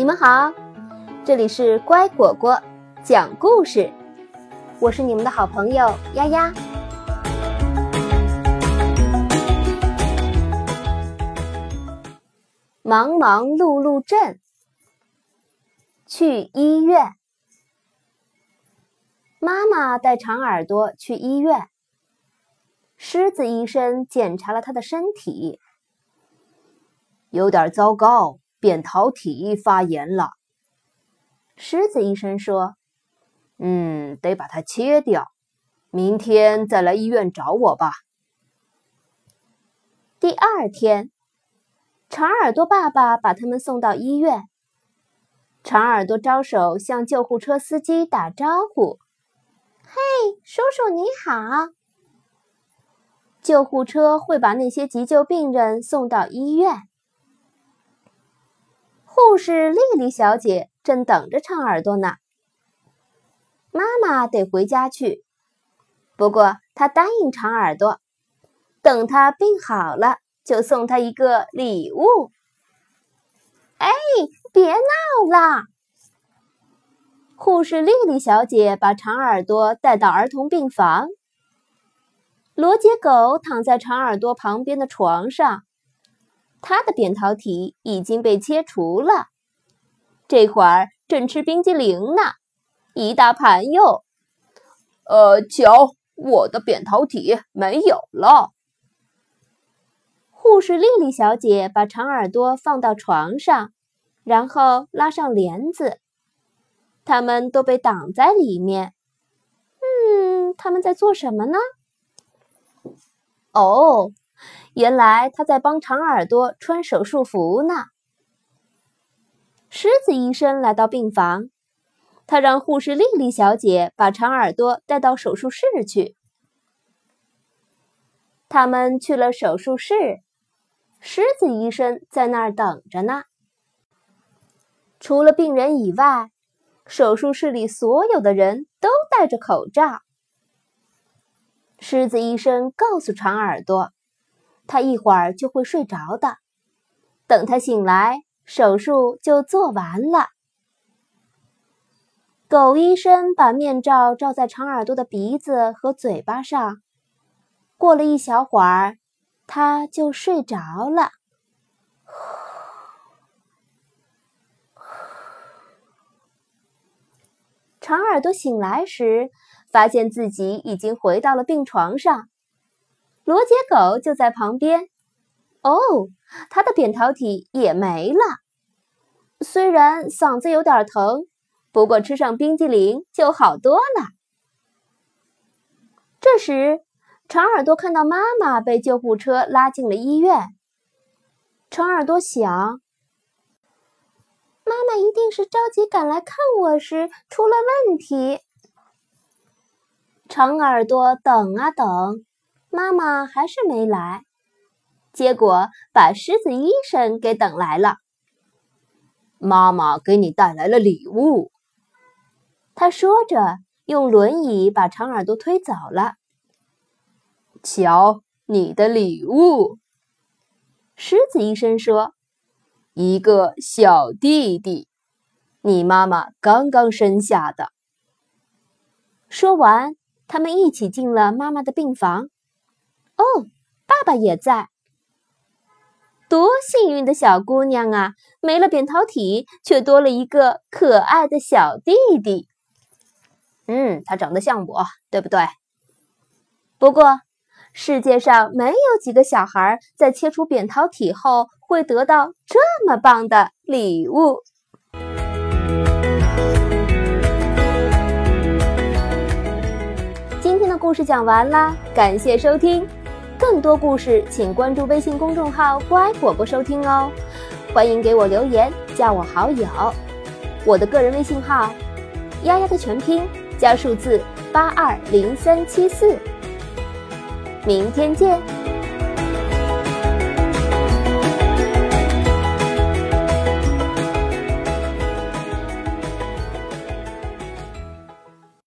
你们好，这里是乖果果讲故事，我是你们的好朋友丫丫。忙忙碌碌镇，去医院。妈妈带长耳朵去医院，狮子医生检查了他的身体，有点糟糕。扁桃体发炎了，狮子医生说：“嗯，得把它切掉。明天再来医院找我吧。”第二天，长耳朵爸爸把他们送到医院。长耳朵招手向救护车司机打招呼：“嘿，叔叔你好！”救护车会把那些急救病人送到医院。护士丽丽小姐正等着长耳朵呢。妈妈得回家去，不过她答应长耳朵，等他病好了就送他一个礼物。哎，别闹了！护士丽丽小姐把长耳朵带到儿童病房。罗杰狗躺在长耳朵旁边的床上。他的扁桃体已经被切除了，这会儿正吃冰激凌呢，一大盘哟。呃，瞧，我的扁桃体没有了。护士丽丽小姐把长耳朵放到床上，然后拉上帘子，他们都被挡在里面。嗯，他们在做什么呢？哦。原来他在帮长耳朵穿手术服呢。狮子医生来到病房，他让护士丽丽小姐把长耳朵带到手术室去。他们去了手术室，狮子医生在那儿等着呢。除了病人以外，手术室里所有的人都戴着口罩。狮子医生告诉长耳朵。他一会儿就会睡着的，等他醒来，手术就做完了。狗医生把面罩罩在长耳朵的鼻子和嘴巴上，过了一小会儿，他就睡着了。长耳朵醒来时，发现自己已经回到了病床上。罗杰狗就在旁边。哦，它的扁桃体也没了。虽然嗓子有点疼，不过吃上冰激凌就好多了。这时，长耳朵看到妈妈被救护车拉进了医院。长耳朵想，妈妈一定是着急赶来看我时出了问题。长耳朵等啊等。妈妈还是没来，结果把狮子医生给等来了。妈妈给你带来了礼物，他说着，用轮椅把长耳朵推走了。瞧，你的礼物，狮子医生说：“一个小弟弟，你妈妈刚刚生下的。”说完，他们一起进了妈妈的病房。哦，爸爸也在。多幸运的小姑娘啊！没了扁桃体，却多了一个可爱的小弟弟。嗯，他长得像我，对不对？不过，世界上没有几个小孩在切除扁桃体后会得到这么棒的礼物。今天的故事讲完啦，感谢收听。更多故事，请关注微信公众号“乖果果”收听哦。欢迎给我留言，加我好友。我的个人微信号“丫丫”的全拼加数字八二零三七四。明天见。